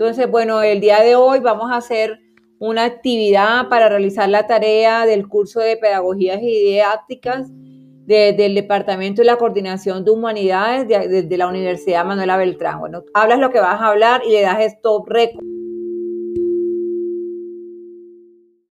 Entonces, bueno, el día de hoy vamos a hacer una actividad para realizar la tarea del curso de Pedagogías y Didácticas del Departamento de la Coordinación de Humanidades de, la Universidad Manuela Beltrán. Bueno, hablas lo que vas a hablar y le das stop record.